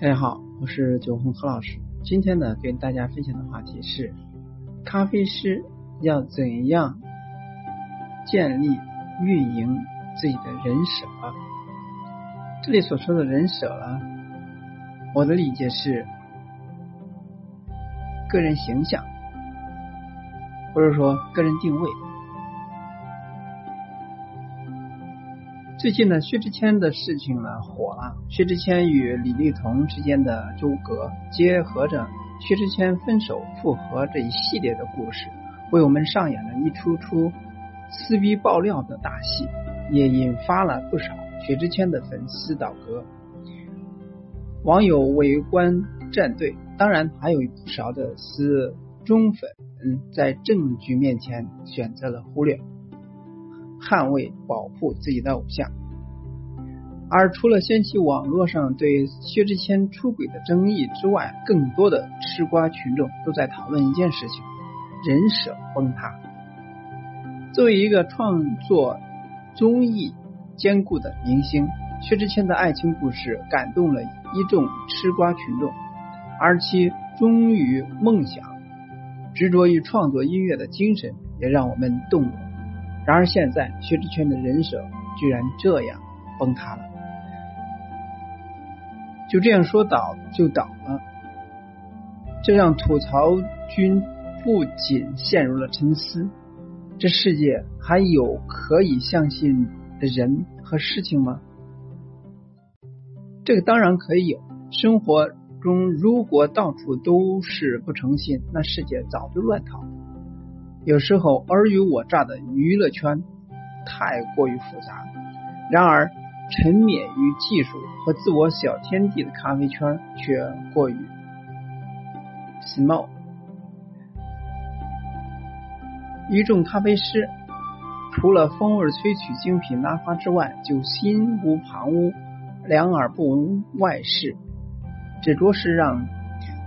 大家好，我是九红何老师。今天呢，跟大家分享的话题是：咖啡师要怎样建立运营自己的人设？这里所说的人设呢，我的理解是个人形象，或者说个人定位。最近呢，薛之谦的事情呢火了。薛之谦与李丽彤之间的纠葛，结合着薛之谦分手复合这一系列的故事，为我们上演了一出出撕逼爆料的大戏，也引发了不少薛之谦的粉丝倒戈，网友围观站队，当然还有不少的死忠粉在证据面前选择了忽略。捍卫、保护自己的偶像，而除了掀起网络上对薛之谦出轨的争议之外，更多的吃瓜群众都在讨论一件事情：人设崩塌。作为一个创作综艺兼顾的明星，薛之谦的爱情故事感动了一众吃瓜群众，而其忠于梦想、执着于创作音乐的精神，也让我们动容。然而现在，薛之谦的人设居然这样崩塌了，就这样说倒就倒了，这让吐槽君不仅陷入了沉思：这世界还有可以相信的人和事情吗？这个当然可以有。生活中如果到处都是不诚信，那世界早就乱套了。有时候尔虞我诈的娱乐圈太过于复杂，然而沉湎于技术和自我小天地的咖啡圈却过于 small。一众咖啡师除了风味萃取精品拉花之外，就心无旁骛，两耳不闻外事，这着实让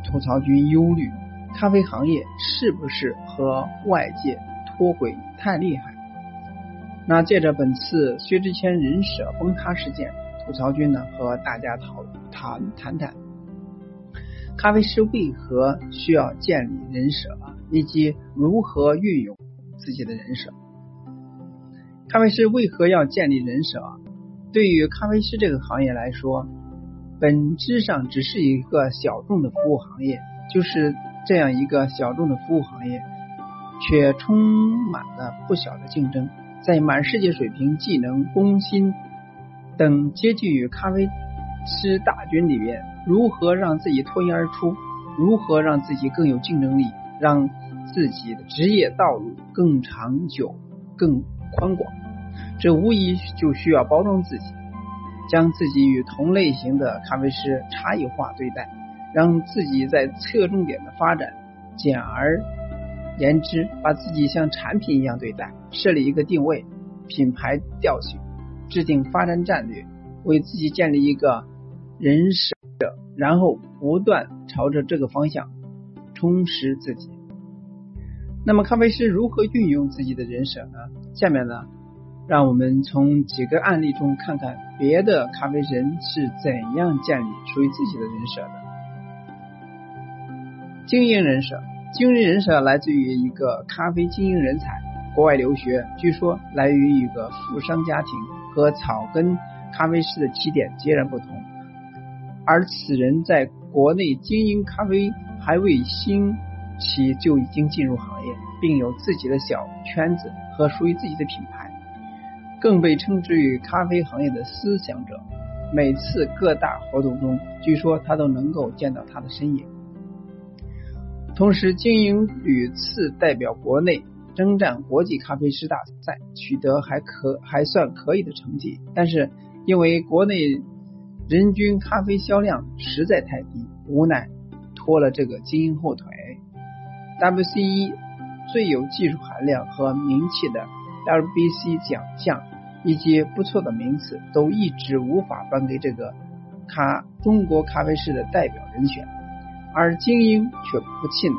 吐槽君忧虑。咖啡行业是不是和外界脱轨太厉害？那借着本次薛之谦人设崩塌事件，吐槽君呢和大家讨谈谈谈，咖啡师为何需要建立人设，以及如何运用自己的人设？咖啡师为何要建立人设？对于咖啡师这个行业来说，本质上只是一个小众的服务行业，就是。这样一个小众的服务行业，却充满了不小的竞争。在满世界水平、技能、工薪等接近于咖啡师大军里面，如何让自己脱颖而出？如何让自己更有竞争力？让自己的职业道路更长久、更宽广？这无疑就需要包装自己，将自己与同类型的咖啡师差异化对待。让自己在侧重点的发展，简而言之，把自己像产品一样对待，设立一个定位、品牌调性，制定发展战略，为自己建立一个人设，然后不断朝着这个方向充实自己。那么，咖啡师如何运用自己的人设呢？下面呢，让我们从几个案例中看看别的咖啡人是怎样建立属于自己的人设的。经营人设，经营人设来自于一个咖啡经营人才，国外留学，据说来源于一个富商家庭，和草根咖啡师的起点截然不同。而此人在国内经营咖啡还未兴起就已经进入行业，并有自己的小圈子和属于自己的品牌，更被称之于咖啡行业的思想者。每次各大活动中，据说他都能够见到他的身影。同时，经营屡次代表国内征战国际咖啡师大赛，取得还可还算可以的成绩。但是，因为国内人均咖啡销量实在太低，无奈拖了这个经营后腿。WCE 最有技术含量和名气的 WBC 奖项以及不错的名次，都一直无法颁给这个咖中国咖啡师的代表人选。而精英却不气馁，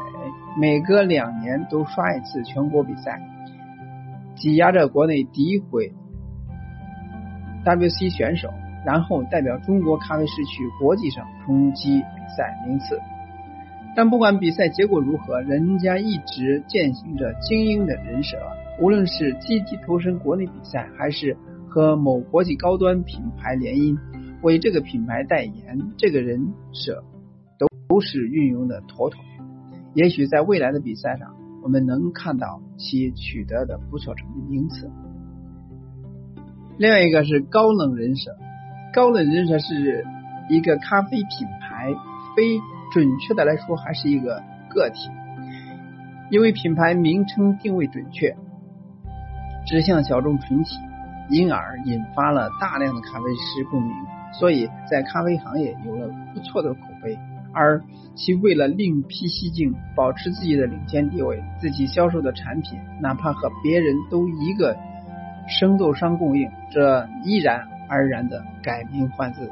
每隔两年都刷一次全国比赛，挤压着国内诋毁 WC 选手，然后代表中国咖啡师去国际上冲击比赛名次。但不管比赛结果如何，人家一直践行着精英的人设。无论是积极投身国内比赛，还是和某国际高端品牌联姻，为这个品牌代言，这个人设都是运用的妥妥。也许在未来的比赛上，我们能看到其取得的不错成绩名次。另外一个是高冷人设，高冷人设是一个咖啡品牌，非准确的来说还是一个个体，因为品牌名称定位准确，指向小众群体，因而引发了大量的咖啡师共鸣，所以在咖啡行业有了不错的口碑。而其为了另辟蹊径，保持自己的领先地位，自己销售的产品哪怕和别人都一个。生豆商供应，这依然而然的改名换字、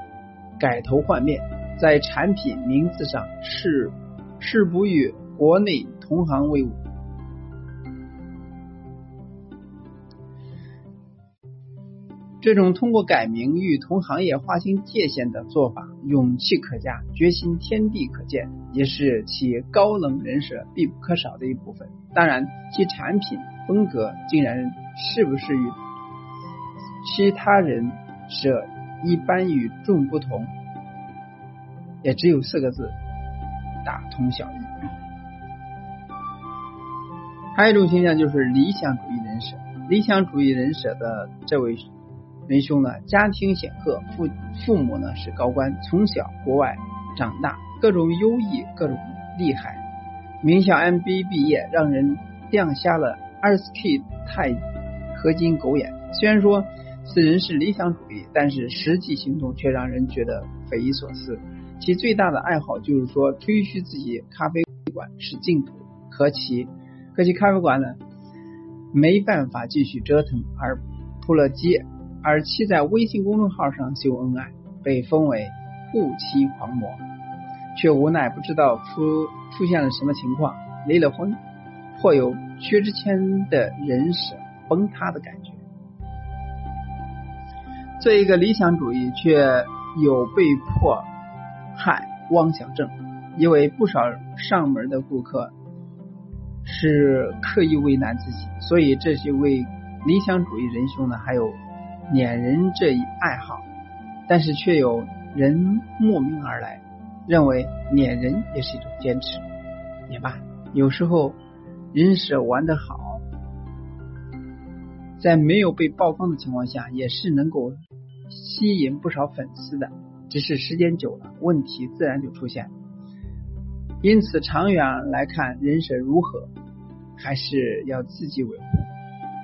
改头换面，在产品名字上是是不与国内同行为伍。这种通过改名与同行业划清界限的做法，勇气可嘉，决心天地可见，也是其高冷人设必不可少的一部分。当然，其产品风格竟然是不是与其他人设一般与众不同，也只有四个字：大同小异。还有一种现象就是理想主义人设，理想主义人设的这位。文兄呢，家庭显赫，父父母呢是高官，从小国外长大，各种优异，各种厉害，名校 MBA 毕业，让人亮瞎了二十 K 钛合金狗眼。虽然说此人是理想主义，但是实际行动却让人觉得匪夷所思。其最大的爱好就是说吹嘘自己咖啡馆是净土，可其可其咖啡馆呢没办法继续折腾，而扑了街。而其在微信公众号上秀恩爱，被封为护妻狂魔，却无奈不知道出出现了什么情况，离了婚，颇有薛之谦的人设崩塌的感觉。这一个理想主义，却有被迫害妄想症，因为不少上门的顾客是刻意为难自己，所以这些位理想主义仁兄呢，还有。撵人这一爱好，但是却有人慕名而来，认为撵人也是一种坚持。也罢，有时候人设玩得好，在没有被曝光的情况下，也是能够吸引不少粉丝的。只是时间久了，问题自然就出现。因此，长远来看，人设如何，还是要自己维护，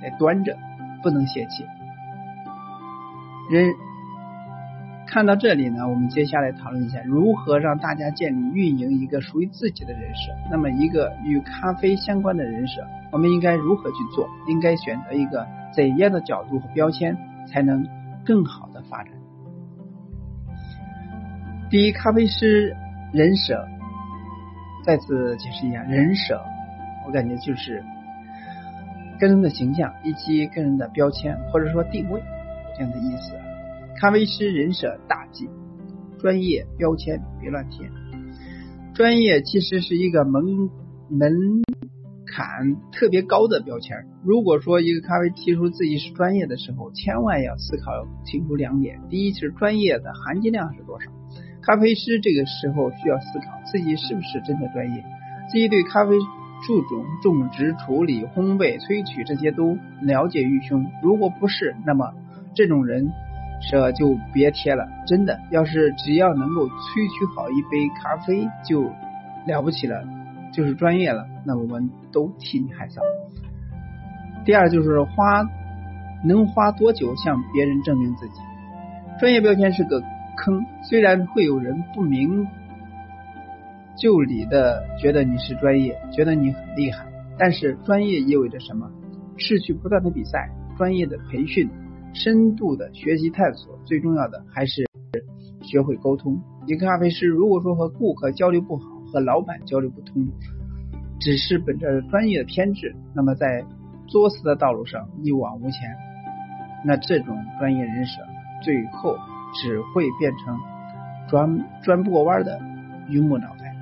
得端着，不能泄气。人看到这里呢，我们接下来讨论一下如何让大家建立运营一个属于自己的人设。那么，一个与咖啡相关的人设，我们应该如何去做？应该选择一个怎样的角度和标签，才能更好的发展？第一，咖啡师人设，再次解释一下，人设，我感觉就是个人的形象以及个人的标签或者说定位。这样的意思，咖啡师人设大忌，专业标签别乱贴。专业其实是一个门门槛特别高的标签。如果说一个咖啡提出自己是专业的时候，千万要思考清楚两点：第一是专业的含金量是多少；咖啡师这个时候需要思考自己是不是真的专业，自己对咖啡树种、种植、处理、烘焙、萃取这些都了解于胸。如果不是，那么。这种人设就别贴了，真的，要是只要能够萃取好一杯咖啡就了不起了，就是专业了，那我们都替你害臊。第二就是花能花多久向别人证明自己？专业标签是个坑，虽然会有人不明就里的觉得你是专业，觉得你很厉害，但是专业意味着什么？是去不断的比赛，专业的培训。深度的学习探索，最重要的还是学会沟通。一个咖啡师如果说和顾客交流不好，和老板交流不通，只是本着专业的偏执，那么在作死的道路上一往无前。那这种专业人士最后只会变成转转不过弯的榆木脑袋。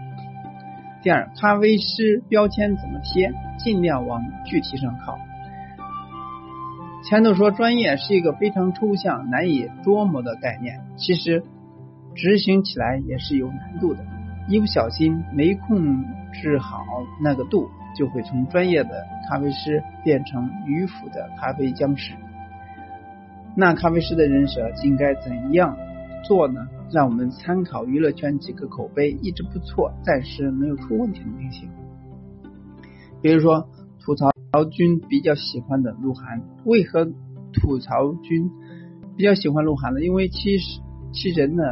第二，咖啡师标签怎么贴，尽量往具体上靠。前头说专业是一个非常抽象、难以捉摸的概念，其实执行起来也是有难度的。一不小心没控制好那个度，就会从专业的咖啡师变成迂腐的咖啡僵尸。那咖啡师的人设应该怎样做呢？让我们参考娱乐圈几个口碑一直不错、暂时没有出问题的明星，比如说吐槽。曹军比较喜欢的鹿晗，为何吐槽君比较喜欢鹿晗呢？因为其实其人呢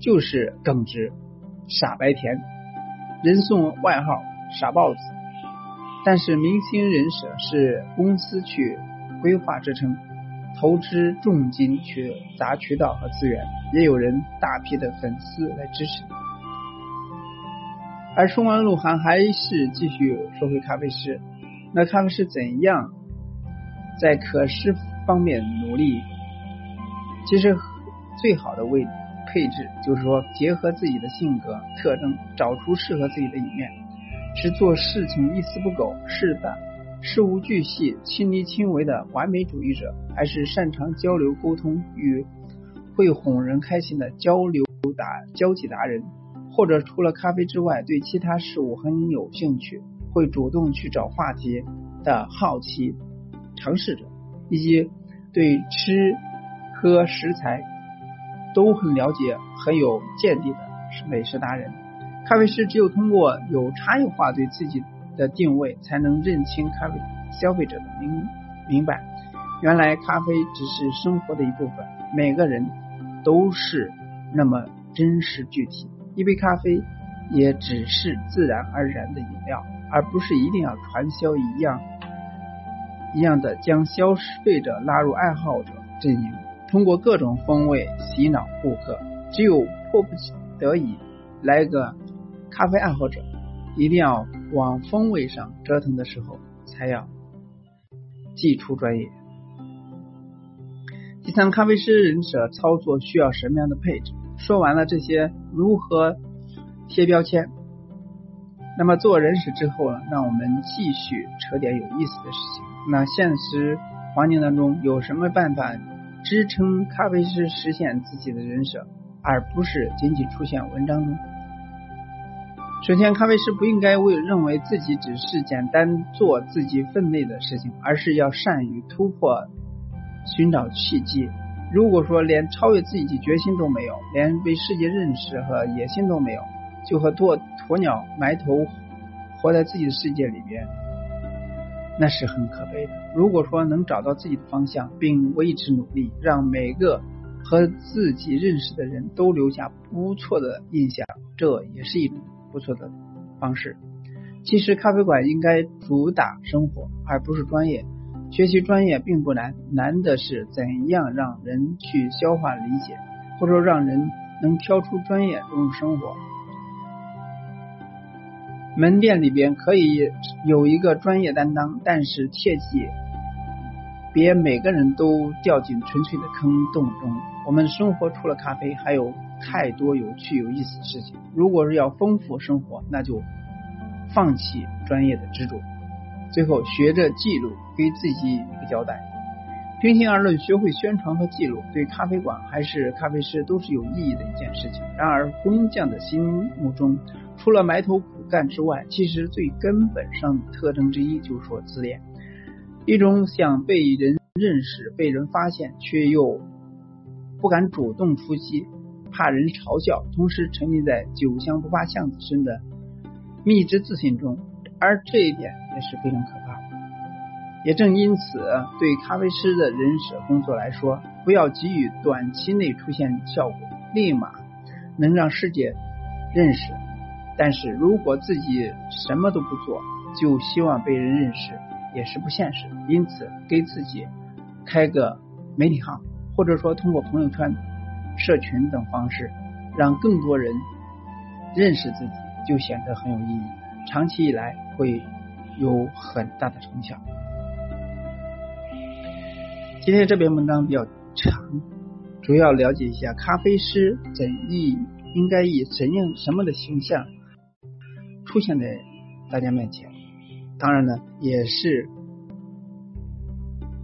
就是耿直、傻白甜，人送外号傻豹子。但是明星人设是公司去规划支撑，投资重金去砸渠道和资源，也有人大批的粉丝来支持。而说完鹿晗，还是继续说回咖啡师。那他们是怎样在可视方面努力？其实最好的位配置就是说，结合自己的性格特征，找出适合自己的一面，是做事情一丝不苟，是的事无巨细、亲力亲为的完美主义者，还是擅长交流沟通与会哄人开心的交流达交际达人，或者除了咖啡之外，对其他事物很有兴趣。会主动去找话题的好奇尝试者，以及对吃喝食材都很了解、很有见地的美食达人。咖啡师只有通过有差异化对自己的定位，才能认清咖啡消费者的明明白。原来咖啡只是生活的一部分，每个人都是那么真实具体。一杯咖啡也只是自然而然的饮料。而不是一定要传销一样一样的将消费者拉入爱好者阵营，通过各种风味洗脑顾客。只有迫不得已来个咖啡爱好者，一定要往风味上折腾的时候，才要祭出专业。第三，咖啡师人设操作需要什么样的配置？说完了这些，如何贴标签？那么做人事之后呢？让我们继续扯点有意思的事情。那现实环境当中有什么办法支撑咖啡师实现自己的人设，而不是仅仅出现文章中？首先，咖啡师不应该为认为自己只是简单做自己分内的事情，而是要善于突破，寻找契机。如果说连超越自己的决心都没有，连被世界认识和野心都没有，就和鸵鸵鸟埋头活在自己的世界里边，那是很可悲的。如果说能找到自己的方向，并为之努力，让每个和自己认识的人都留下不错的印象，这也是一种不错的方式。其实咖啡馆应该主打生活，而不是专业。学习专业并不难，难的是怎样让人去消化理解，或者说让人能挑出专业融入生活。门店里边可以有一个专业担当，但是切记别每个人都掉进纯粹的坑洞中。我们生活除了咖啡，还有太多有趣有意思的事情。如果是要丰富生活，那就放弃专业的执着。最后，学着记录，给自己一个交代。平心而论，学会宣传和记录，对咖啡馆还是咖啡师都是有意义的一件事情。然而，工匠的心目中，除了埋头苦干之外，其实最根本上的特征之一就是说自恋，一种想被人认识、被人发现，却又不敢主动出击，怕人嘲笑，同时沉溺在酒香不怕巷子深的蜜汁自信中，而这一点也是非常可怕的。也正因此，对咖啡师的人设工作来说，不要急于短期内出现效果，立马能让世界认识。但是如果自己什么都不做，就希望被人认识，也是不现实。因此，给自己开个媒体号，或者说通过朋友圈、社群等方式，让更多人认识自己，就显得很有意义。长期以来，会有很大的成效。今天这篇文章比较长，主要了解一下咖啡师怎以应该以怎样什么的形象出现在大家面前。当然呢，也是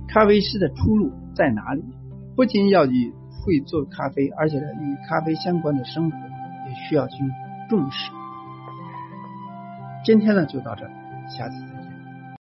咖啡师的出路在哪里？不仅要与会做咖啡，而且呢，与咖啡相关的生活也需要去重视。今天呢，就到这，下次。